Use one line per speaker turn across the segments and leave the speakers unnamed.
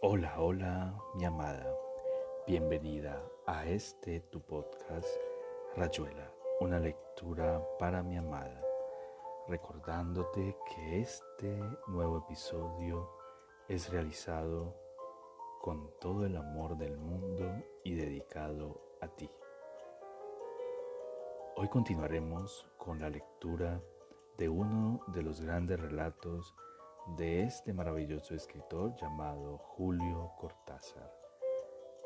Hola, hola, mi amada. Bienvenida a este tu podcast, Rayuela, una lectura para mi amada. Recordándote que este nuevo episodio es realizado con todo el amor del mundo y dedicado a ti. Hoy continuaremos con la lectura de uno de los grandes relatos de este maravilloso escritor llamado Julio Cortázar.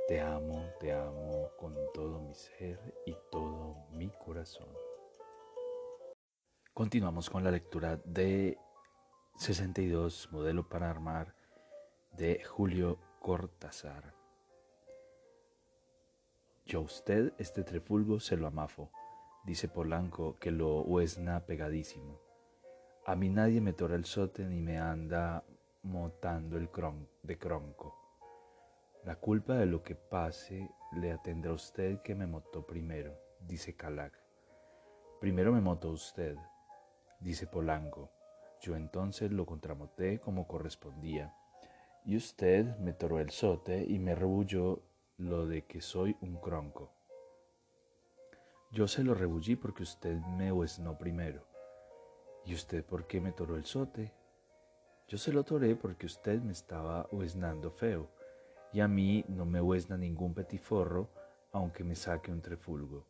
Te amo, te amo con todo mi ser y todo mi corazón. Continuamos con la lectura de 62, modelo para armar, de Julio Cortázar. Yo a usted este trefulgo se lo amafo, dice Polanco que lo huesna pegadísimo. A mí nadie me tora el sote ni me anda motando el cron de cronco. La culpa de lo que pase le atendrá a usted que me motó primero, dice Calac. Primero me motó usted, dice Polanco. Yo entonces lo contramoté como correspondía. Y usted me toró el sote y me rebulló lo de que soy un cronco. Yo se lo rebullí porque usted me huesnó primero. ¿Y usted por qué me toró el sote? Yo se lo toré porque usted me estaba huesnando feo, y a mí no me huesna ningún petiforro, aunque me saque un trefulgo.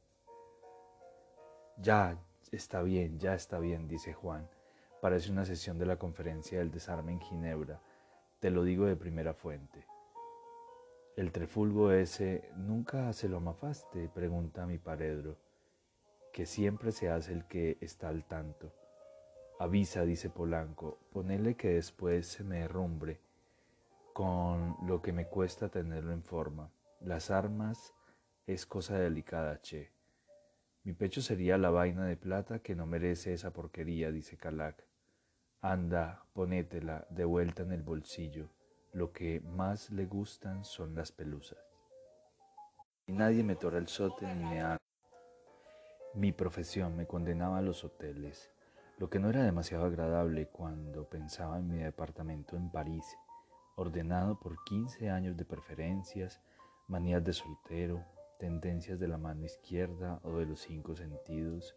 Ya está bien, ya está bien, dice Juan. Parece una sesión de la conferencia del desarme en Ginebra. Te lo digo de primera fuente. El trefulgo ese, ¿nunca se lo amafaste? pregunta mi paredro, que siempre se hace el que está al tanto. Avisa, dice Polanco, ponele que después se me derrumbre con lo que me cuesta tenerlo en forma. Las armas es cosa delicada, che. Mi pecho sería la vaina de plata que no merece esa porquería, dice Calac. Anda, ponétela de vuelta en el bolsillo. Lo que más le gustan son las pelusas. Y nadie me tora el sote ni me ha... Mi profesión me condenaba a los hoteles lo que no era demasiado agradable cuando pensaba en mi departamento en París, ordenado por 15 años de preferencias, manías de soltero, tendencias de la mano izquierda o de los cinco sentidos,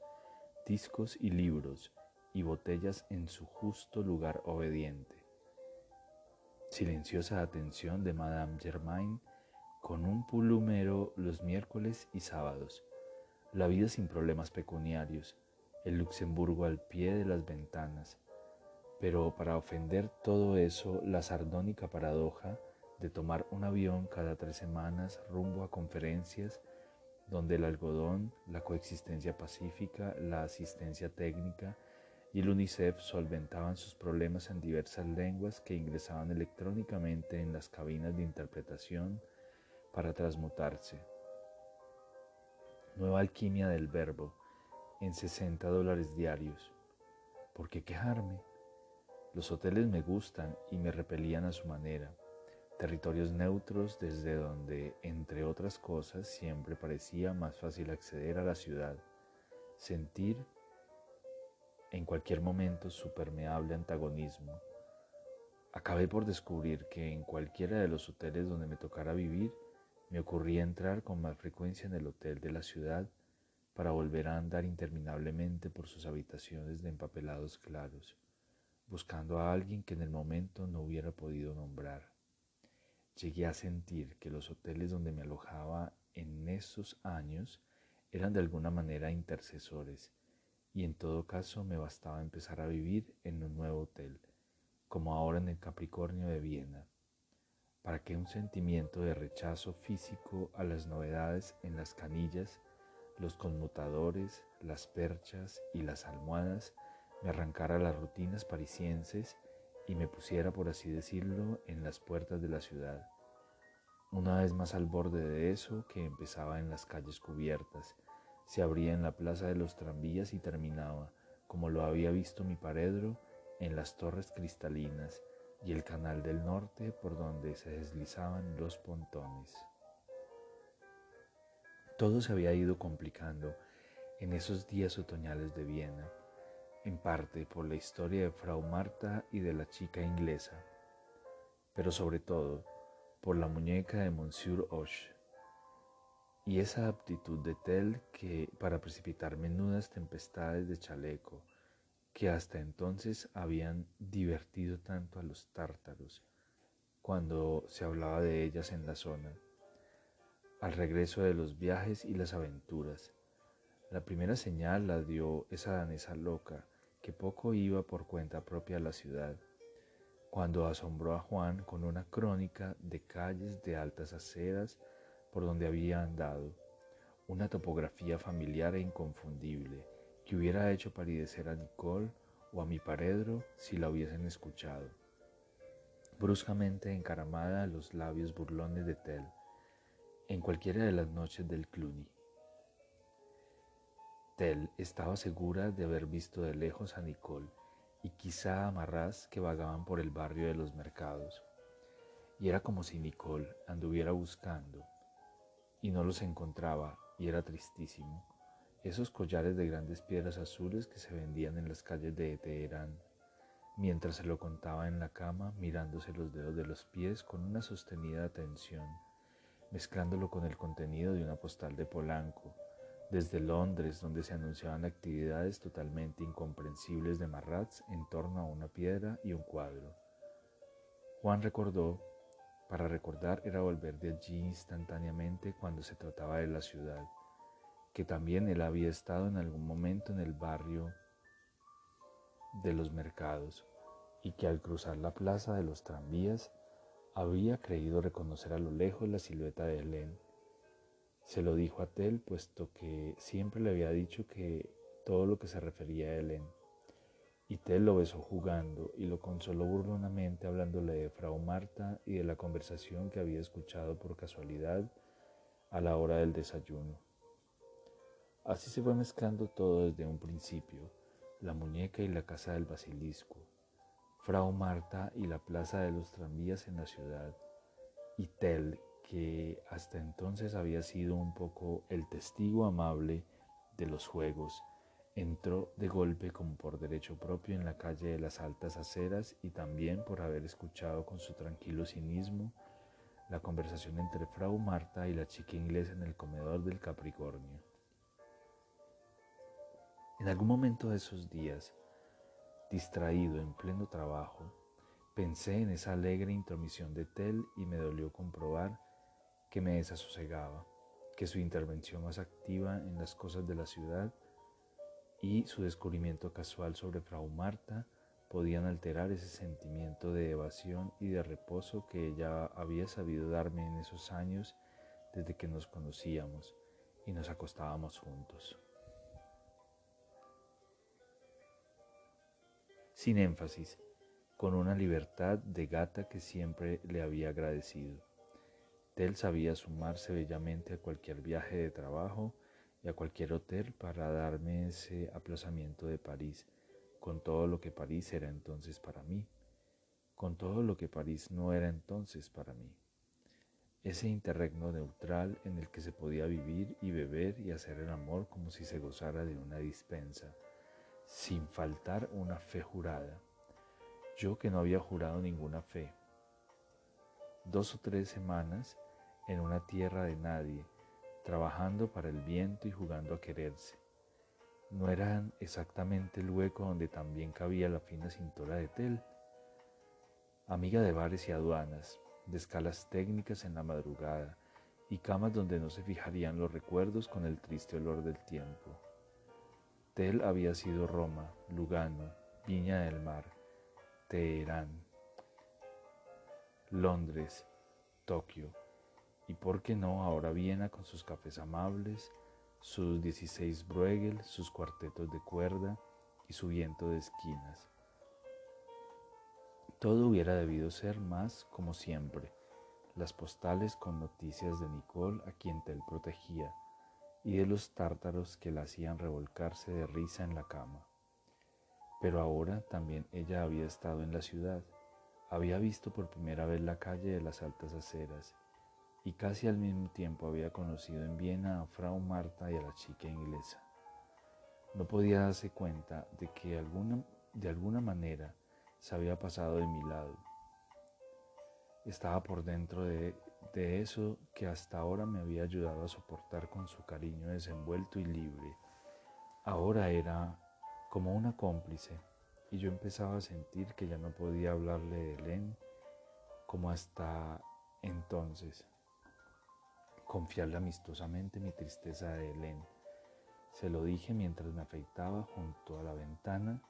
discos y libros y botellas en su justo lugar obediente. Silenciosa atención de Madame Germain con un pulumero los miércoles y sábados. La vida sin problemas pecuniarios, el Luxemburgo al pie de las ventanas, pero para ofender todo eso, la sardónica paradoja de tomar un avión cada tres semanas rumbo a conferencias donde el algodón, la coexistencia pacífica, la asistencia técnica y el UNICEF solventaban sus problemas en diversas lenguas que ingresaban electrónicamente en las cabinas de interpretación para transmutarse. Nueva alquimia del verbo, en 60 dólares diarios. ¿Por qué quejarme? Los hoteles me gustan y me repelían a su manera. Territorios neutros desde donde, entre otras cosas, siempre parecía más fácil acceder a la ciudad. Sentir en cualquier momento su permeable antagonismo. Acabé por descubrir que en cualquiera de los hoteles donde me tocara vivir, me ocurría entrar con más frecuencia en el hotel de la ciudad para volver a andar interminablemente por sus habitaciones de empapelados claros, buscando a alguien que en el momento no hubiera podido nombrar. Llegué a sentir que los hoteles donde me alojaba en esos años eran de alguna manera intercesores, y en todo caso me bastaba empezar a vivir en un nuevo hotel, como ahora en el Capricornio de Viena, para que un sentimiento de rechazo físico a las novedades en las canillas los conmutadores, las perchas y las almohadas, me arrancara las rutinas parisienses y me pusiera, por así decirlo, en las puertas de la ciudad. Una vez más al borde de eso, que empezaba en las calles cubiertas, se abría en la plaza de los tranvías y terminaba, como lo había visto mi paredro, en las torres cristalinas y el canal del norte por donde se deslizaban los pontones. Todo se había ido complicando en esos días otoñales de Viena, en parte por la historia de Frau Marta y de la chica inglesa, pero sobre todo por la muñeca de Monsieur Hoche y esa aptitud de Tell que para precipitar menudas tempestades de chaleco que hasta entonces habían divertido tanto a los tártaros cuando se hablaba de ellas en la zona, al regreso de los viajes y las aventuras. La primera señal la dio esa danesa loca que poco iba por cuenta propia a la ciudad, cuando asombró a Juan con una crónica de calles de altas aceras por donde había andado, una topografía familiar e inconfundible que hubiera hecho palidecer a Nicole o a mi paredro si la hubiesen escuchado. Bruscamente encaramada a los labios burlones de Tell, en cualquiera de las noches del Cluny. Tell estaba segura de haber visto de lejos a Nicole y quizá a Marras que vagaban por el barrio de los mercados. Y era como si Nicole anduviera buscando, y no los encontraba y era tristísimo. Esos collares de grandes piedras azules que se vendían en las calles de Teherán, mientras se lo contaba en la cama mirándose los dedos de los pies con una sostenida atención, mezclándolo con el contenido de una postal de Polanco, desde Londres, donde se anunciaban actividades totalmente incomprensibles de Marratz en torno a una piedra y un cuadro. Juan recordó para recordar era volver de allí instantáneamente cuando se trataba de la ciudad, que también él había estado en algún momento en el barrio de los mercados y que al cruzar la plaza de los tranvías había creído reconocer a lo lejos la silueta de Helen. Se lo dijo a Tel, puesto que siempre le había dicho que todo lo que se refería a Helen y Tel lo besó jugando y lo consoló burlonamente hablándole de Frau Marta y de la conversación que había escuchado por casualidad a la hora del desayuno. Así se fue mezclando todo desde un principio, la muñeca y la casa del basilisco, Frau Marta y la plaza de los tranvías en la ciudad, y Tel, que hasta entonces había sido un poco el testigo amable de los juegos, Entró de golpe como por derecho propio en la calle de las altas aceras y también por haber escuchado con su tranquilo cinismo la conversación entre Frau Marta y la chica inglesa en el comedor del Capricornio. En algún momento de esos días, distraído en pleno trabajo, pensé en esa alegre intromisión de Tell y me dolió comprobar que me desasosegaba, que su intervención más activa en las cosas de la ciudad y su descubrimiento casual sobre Frau Marta podían alterar ese sentimiento de evasión y de reposo que ella había sabido darme en esos años desde que nos conocíamos y nos acostábamos juntos. Sin énfasis, con una libertad de gata que siempre le había agradecido. Tel sabía sumarse bellamente a cualquier viaje de trabajo a cualquier hotel para darme ese aplazamiento de París, con todo lo que París era entonces para mí, con todo lo que París no era entonces para mí. Ese interregno neutral en el que se podía vivir y beber y hacer el amor como si se gozara de una dispensa, sin faltar una fe jurada. Yo que no había jurado ninguna fe. Dos o tres semanas en una tierra de nadie, trabajando para el viento y jugando a quererse. No eran exactamente el hueco donde también cabía la fina cintura de Tel. Amiga de bares y aduanas, de escalas técnicas en la madrugada y camas donde no se fijarían los recuerdos con el triste olor del tiempo. Tel había sido Roma, Lugano, Viña del Mar, Teherán, Londres, Tokio, y por qué no ahora Viena con sus cafés amables, sus 16 Bruegel, sus cuartetos de cuerda y su viento de esquinas. Todo hubiera debido ser más como siempre, las postales con noticias de Nicole a quien Tel protegía y de los tártaros que la hacían revolcarse de risa en la cama. Pero ahora también ella había estado en la ciudad, había visto por primera vez la calle de las altas aceras y casi al mismo tiempo había conocido en Viena a Frau Marta y a la chica inglesa. No podía darse cuenta de que alguna, de alguna manera se había pasado de mi lado. Estaba por dentro de, de eso que hasta ahora me había ayudado a soportar con su cariño desenvuelto y libre. Ahora era como una cómplice y yo empezaba a sentir que ya no podía hablarle de Helen como hasta entonces. Confiarle amistosamente mi tristeza de Helen. Se lo dije mientras me afeitaba junto a la ventana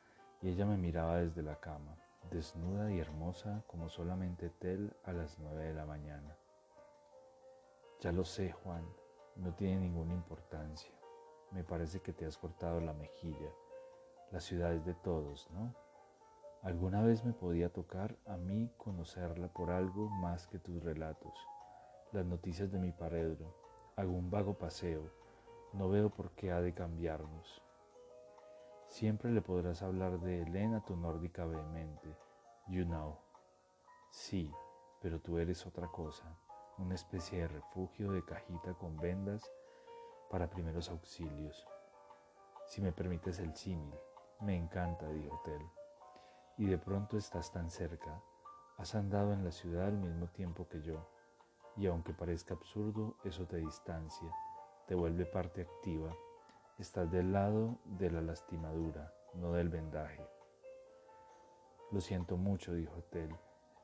y ella me miraba desde la cama, desnuda y hermosa como solamente Tel a las nueve de la mañana. Ya lo sé, Juan, no tiene ninguna importancia. Me parece que te has cortado la mejilla. La ciudad es de todos, ¿no? Alguna vez me podía tocar a mí conocerla por algo más que tus relatos, las noticias de mi paredro, algún vago paseo. No veo por qué ha de cambiarnos. Siempre le podrás hablar de Elena, tu nórdica vehemente. You know. Sí, pero tú eres otra cosa, una especie de refugio de cajita con vendas para primeros auxilios. Si me permites el símil, me encanta, dijo Tel. Y de pronto estás tan cerca, has andado en la ciudad al mismo tiempo que yo, y aunque parezca absurdo, eso te distancia, te vuelve parte activa, estás del lado de la lastimadura, no del vendaje. Lo siento mucho, dijo Tel,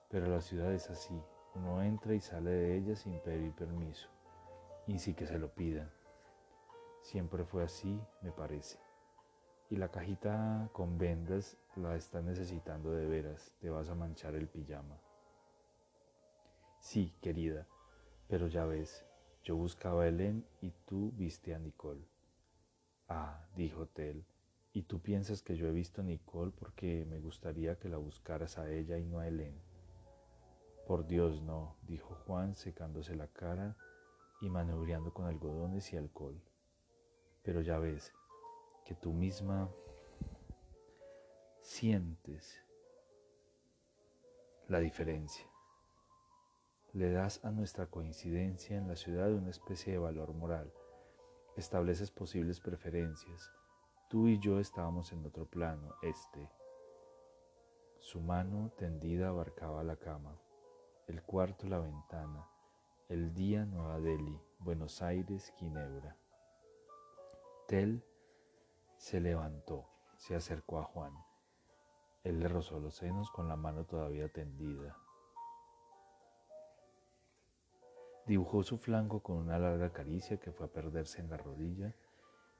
pero la ciudad es así, uno entra y sale de ella sin pedir permiso, y sí que se lo pidan. Siempre fue así, me parece. Y la cajita con vendas la estás necesitando de veras, te vas a manchar el pijama. Sí, querida, pero ya ves, yo buscaba a Helen y tú viste a Nicole. Ah, dijo Tel, y tú piensas que yo he visto a Nicole porque me gustaría que la buscaras a ella y no a Helen. Por Dios, no, dijo Juan secándose la cara y maniobrando con algodones y alcohol. Pero ya ves que tú misma sientes la diferencia. Le das a nuestra coincidencia en la ciudad una especie de valor moral. Estableces posibles preferencias. Tú y yo estábamos en otro plano, este. Su mano tendida abarcaba la cama, el cuarto la ventana, el día Nueva Delhi, Buenos Aires, Ginebra. Tel se levantó, se acercó a Juan. Él le rozó los senos con la mano todavía tendida. Dibujó su flanco con una larga caricia que fue a perderse en la rodilla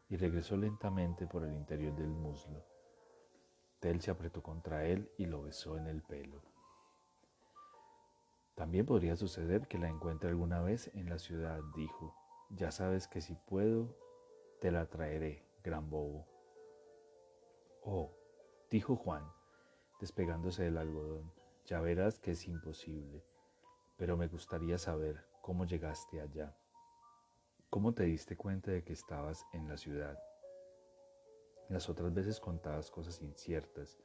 y regresó lentamente por el interior del muslo. Tel se apretó contra él y lo besó en el pelo. También podría suceder que la encuentre alguna vez en la ciudad, dijo. Ya sabes que si puedo, te la traeré, gran bobo. Oh, dijo Juan, despegándose del algodón, ya verás que es imposible, pero me gustaría saber cómo llegaste allá. ¿Cómo te diste cuenta de que estabas en la ciudad? Las otras veces contabas cosas inciertas,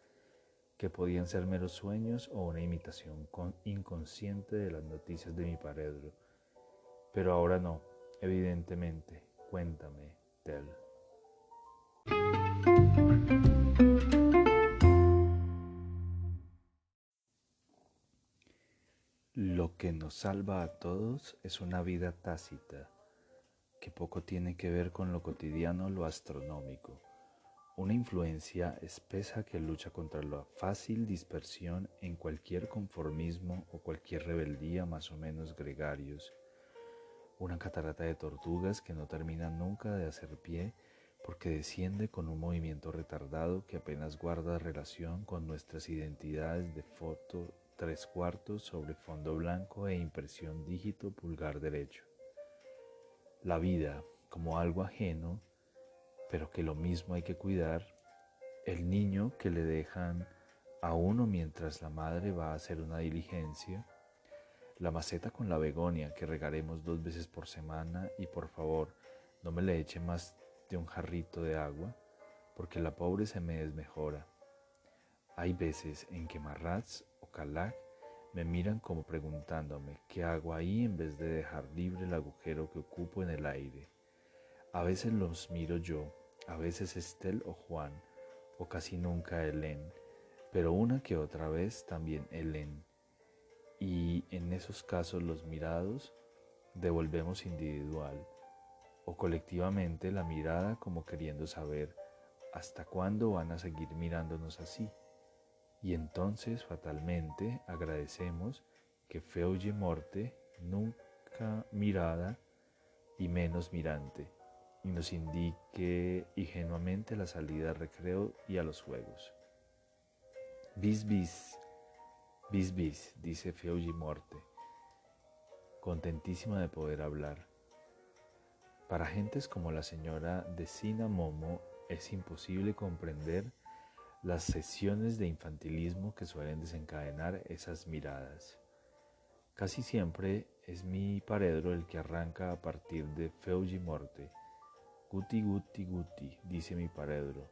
que podían ser meros sueños o una imitación inconsciente de las noticias de mi paredro. Pero ahora no, evidentemente. Cuéntame, Tel. Lo que nos salva a todos es una vida tácita, que poco tiene que ver con lo cotidiano, lo astronómico, una influencia espesa que lucha contra la fácil dispersión en cualquier conformismo o cualquier rebeldía más o menos gregarios, una catarata de tortugas que no termina nunca de hacer pie porque desciende con un movimiento retardado que apenas guarda relación con nuestras identidades de foto tres cuartos sobre fondo blanco e impresión dígito pulgar derecho. La vida como algo ajeno, pero que lo mismo hay que cuidar, el niño que le dejan a uno mientras la madre va a hacer una diligencia, la maceta con la begonia que regaremos dos veces por semana y por favor no me le eche más de un jarrito de agua porque la pobre se me desmejora. Hay veces en que Marratz me miran como preguntándome qué hago ahí en vez de dejar libre el agujero que ocupo en el aire. A veces los miro yo, a veces Estel o Juan, o casi nunca Helen, pero una que otra vez también Helen. Y en esos casos los mirados devolvemos individual o colectivamente la mirada como queriendo saber hasta cuándo van a seguir mirándonos así. Y entonces fatalmente agradecemos que feuye morte nunca mirada y menos mirante, y nos indique ingenuamente la salida al recreo y a los juegos. Bis bis, bis bis, dice Feuji Morte, contentísima de poder hablar. Para gentes como la señora de Sina Momo es imposible comprender las sesiones de infantilismo que suelen desencadenar esas miradas. Casi siempre es mi paredro el que arranca a partir de Feuji Morte. Guti guti guti, dice mi paredro.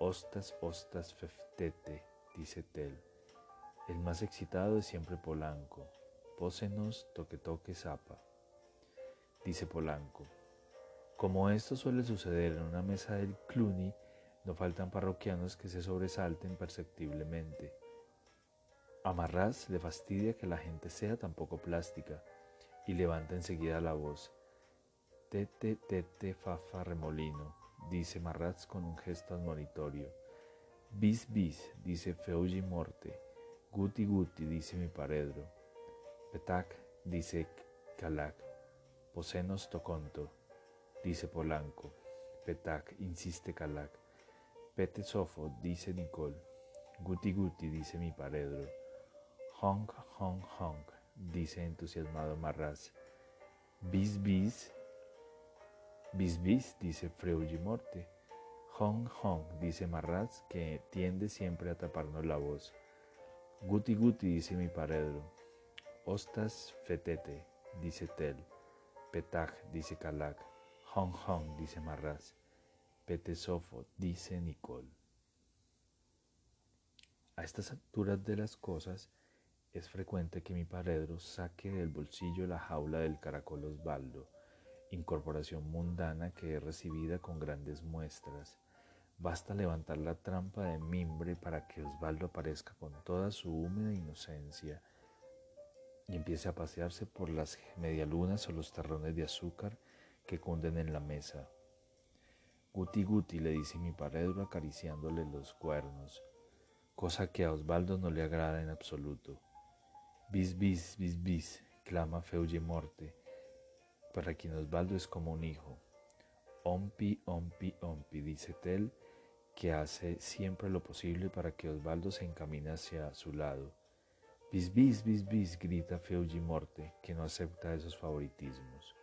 Ostas ostas feftete, dice Tel. El más excitado es siempre Polanco. Pósenos toque toque zapa, dice Polanco. Como esto suele suceder en una mesa del Cluny, no faltan parroquianos que se sobresalten perceptiblemente. A le fastidia que la gente sea tan poco plástica y levanta enseguida la voz. Tete, tete, fafa, remolino, dice Marraz con un gesto admonitorio. Bis, bis, dice Feuji Morte. Guti, guti, dice mi paredro. Petac, dice Calac. Posenos toconto, dice Polanco. Petac, insiste Calac. Pete sofo, dice Nicole. Guti, guti, dice mi paredro. Honk, honk, honk, dice entusiasmado Marraz. Bis, bis, bis, bis, dice Freuji Morte. Honk, honk, dice Marraz, que tiende siempre a taparnos la voz. Guti, guti, dice mi paredro. Ostas, fetete, dice Tel. Petaj, dice Calac. Honk, honk, dice Marraz. Petesofo, dice Nicole. A estas alturas de las cosas, es frecuente que mi paredro saque del bolsillo la jaula del caracol Osvaldo, incorporación mundana que es recibida con grandes muestras. Basta levantar la trampa de mimbre para que Osvaldo aparezca con toda su húmeda inocencia y empiece a pasearse por las medialunas o los terrones de azúcar que cunden en la mesa. Guti guti le dice mi paredro acariciándole los cuernos, cosa que a Osvaldo no le agrada en absoluto. Bis, bis, bis, bis, clama Feuye Morte, para quien Osvaldo es como un hijo. Ompi, ompi, ompi, dice Tel, que hace siempre lo posible para que Osvaldo se encamine hacia su lado. Bis, bis, bis, bis, grita Feuji Morte, que no acepta esos favoritismos.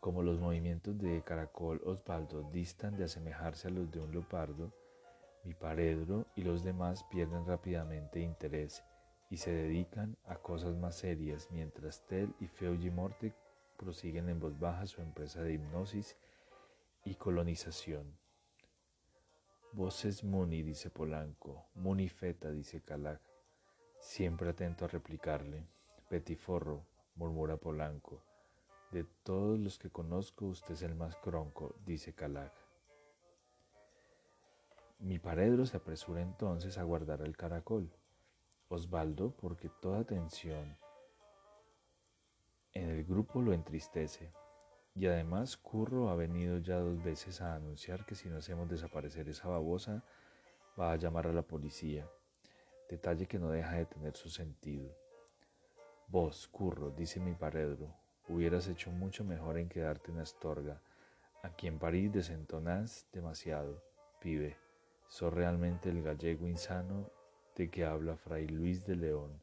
Como los movimientos de Caracol Osvaldo distan de asemejarse a los de un leopardo, mi paredro y los demás pierden rápidamente interés y se dedican a cosas más serias mientras Tel y Feuji Morte prosiguen en voz baja su empresa de hipnosis y colonización. Voces Muni, dice Polanco, Muni Feta, dice Calac, siempre atento a replicarle. Petiforro, murmura Polanco, de todos los que conozco usted es el más cronco, dice Calac. Mi paredro se apresura entonces a guardar el caracol Osvaldo porque toda tensión en el grupo lo entristece. Y además Curro ha venido ya dos veces a anunciar que si no hacemos desaparecer esa babosa, va a llamar a la policía. Detalle que no deja de tener su sentido. Vos, Curro, dice mi paredro, hubieras hecho mucho mejor en quedarte en Astorga. Aquí en París desentonás demasiado, pibe. Sos realmente el gallego insano de que habla Fray Luis de León,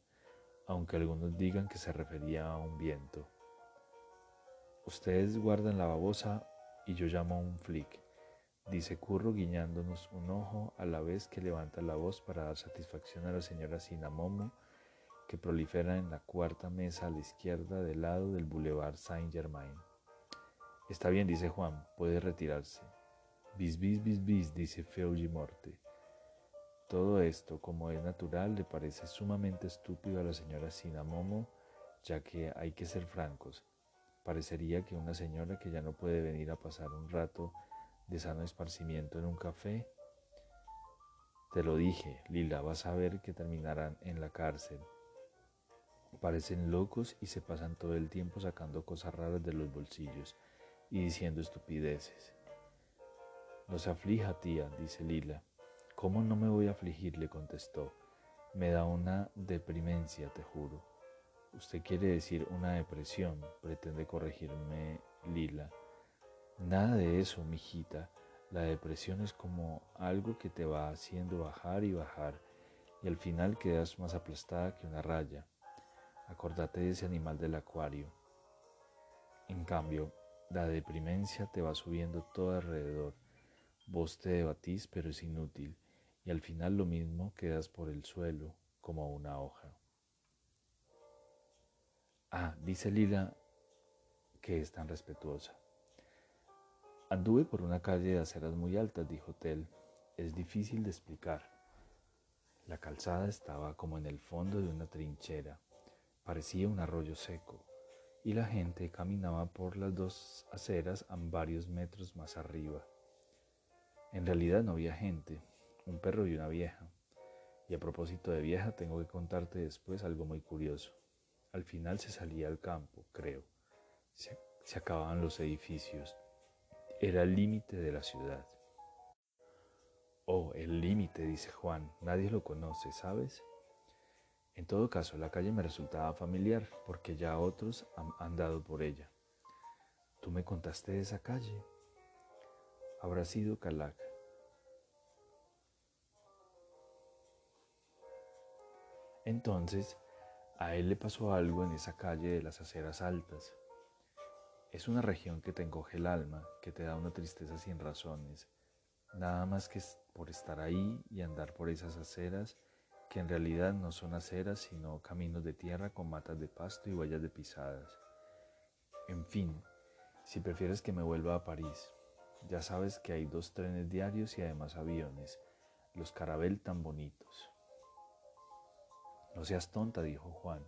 aunque algunos digan que se refería a un viento. Ustedes guardan la babosa y yo llamo a un flick, dice Curro guiñándonos un ojo a la vez que levanta la voz para dar satisfacción a la señora Sinamomo, que prolifera en la cuarta mesa a la izquierda del lado del Boulevard Saint-Germain. Está bien, dice Juan, puede retirarse. Bis, bis, bis, bis, dice Feuji Morte. Todo esto, como es natural, le parece sumamente estúpido a la señora Sinamomo, ya que hay que ser francos. Parecería que una señora que ya no puede venir a pasar un rato de sano esparcimiento en un café. Te lo dije, Lila, vas a ver que terminarán en la cárcel. Parecen locos y se pasan todo el tiempo sacando cosas raras de los bolsillos y diciendo estupideces. No se aflija, tía, dice Lila. ¿Cómo no me voy a afligir? le contestó. Me da una deprimencia, te juro. Usted quiere decir una depresión, pretende corregirme Lila. Nada de eso, mijita. La depresión es como algo que te va haciendo bajar y bajar y al final quedas más aplastada que una raya. Acordate de ese animal del acuario. En cambio, la deprimencia te va subiendo todo alrededor. Vos te debatís, pero es inútil, y al final lo mismo quedas por el suelo, como una hoja. Ah, dice Lila que es tan respetuosa. Anduve por una calle de aceras muy altas, dijo Tel. Es difícil de explicar. La calzada estaba como en el fondo de una trinchera. Parecía un arroyo seco. Y la gente caminaba por las dos aceras a varios metros más arriba. En realidad no había gente, un perro y una vieja. Y a propósito de vieja, tengo que contarte después algo muy curioso. Al final se salía al campo, creo. Se, acababan los edificios, era el límite de la ciudad. Oh, el límite, dice Juan, nadie lo conoce, ¿sabes? En todo caso, la calle me resultaba familiar porque ya otros han andado por ella. ¿Tú me contaste de esa calle? Habrá sido Calac. Entonces, a él le pasó algo en esa calle de las aceras altas. Es una región que te encoge el alma, que te da una tristeza sin razones, nada más que por estar ahí y andar por esas aceras que en realidad no son aceras sino caminos de tierra con matas de pasto y huellas de pisadas. En fin, si prefieres que me vuelva a París, ya sabes que hay dos trenes diarios y además aviones, los carabel tan bonitos. No seas tonta, dijo Juan.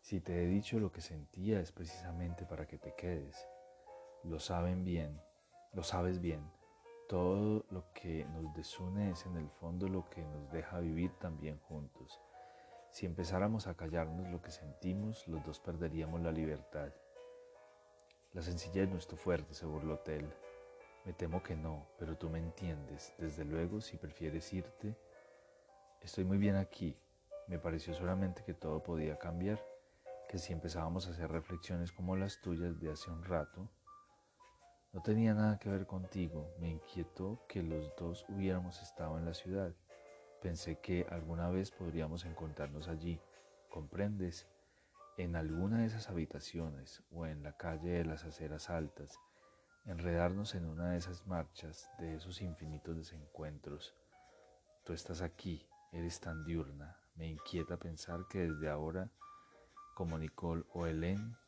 Si te he dicho lo que sentía es precisamente para que te quedes. Lo saben bien, lo sabes bien. Todo lo que nos desune es en el fondo lo que nos deja vivir también juntos. Si empezáramos a callarnos lo que sentimos, los dos perderíamos la libertad. La sencillez no es tu fuerte, se burló Tel. Me temo que no, pero tú me entiendes. Desde luego, si prefieres irte, estoy muy bien aquí. Me pareció solamente que todo podía cambiar que si empezábamos a hacer reflexiones como las tuyas de hace un rato, no tenía nada que ver contigo, me inquietó que los dos hubiéramos estado en la ciudad. Pensé que alguna vez podríamos encontrarnos allí, ¿comprendes? En alguna de esas habitaciones o en la calle de las aceras altas, enredarnos en una de esas marchas, de esos infinitos desencuentros. Tú estás aquí, eres tan diurna, me inquieta pensar que desde ahora como Nicole o Helen.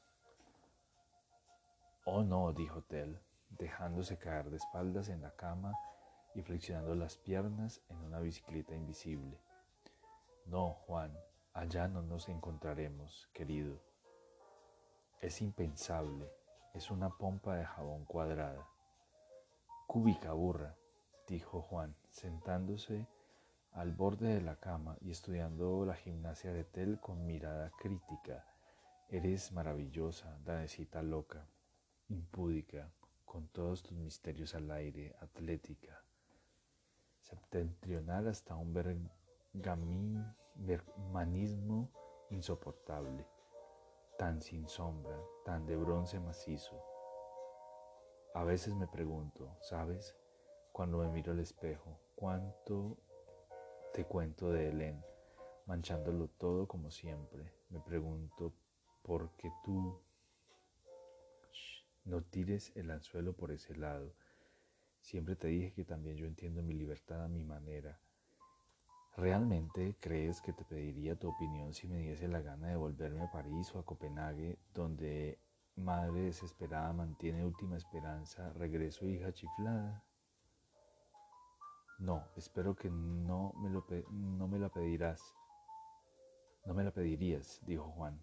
Oh no, dijo Tell, dejándose caer de espaldas en la cama y flexionando las piernas en una bicicleta invisible. No, Juan, allá no nos encontraremos, querido. Es impensable, es una pompa de jabón cuadrada. Cúbica burra, dijo Juan, sentándose al borde de la cama y estudiando la gimnasia de Tel con mirada crítica. Eres maravillosa, danecita loca, impúdica, con todos tus misterios al aire, atlética, septentrional hasta un bermanismo insoportable, tan sin sombra, tan de bronce macizo. A veces me pregunto, ¿sabes? Cuando me miro al espejo, cuánto te cuento de Helen, manchándolo todo como siempre. Me pregunto por qué tú no tires el anzuelo por ese lado. Siempre te dije que también yo entiendo mi libertad a mi manera. ¿Realmente crees que te pediría tu opinión si me diese la gana de volverme a París o a Copenhague, donde madre desesperada mantiene última esperanza, regreso hija chiflada? No, espero que no me, lo no me la pedirás. No me la pedirías, dijo Juan.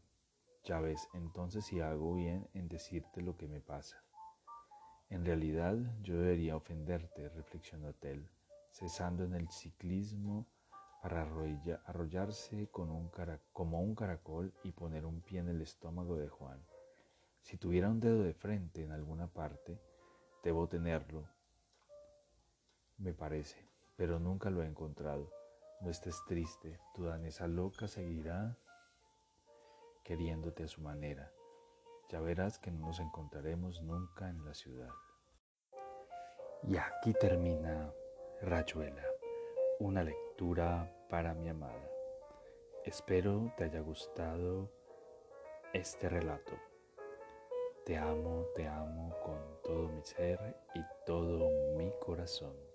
Ya ves, entonces si hago bien en decirte lo que me pasa. En realidad yo debería ofenderte, reflexionó Tel, cesando en el ciclismo para arrollarse como un caracol y poner un pie en el estómago de Juan. Si tuviera un dedo de frente en alguna parte, debo tenerlo, me parece, pero nunca lo he encontrado. No estés triste, tu danesa loca seguirá queriéndote a su manera. Ya verás que no nos encontraremos nunca en la ciudad. Y aquí termina Rayuela, una lectura para mi amada. Espero te haya gustado este relato. Te amo, te amo con todo mi ser y todo mi corazón.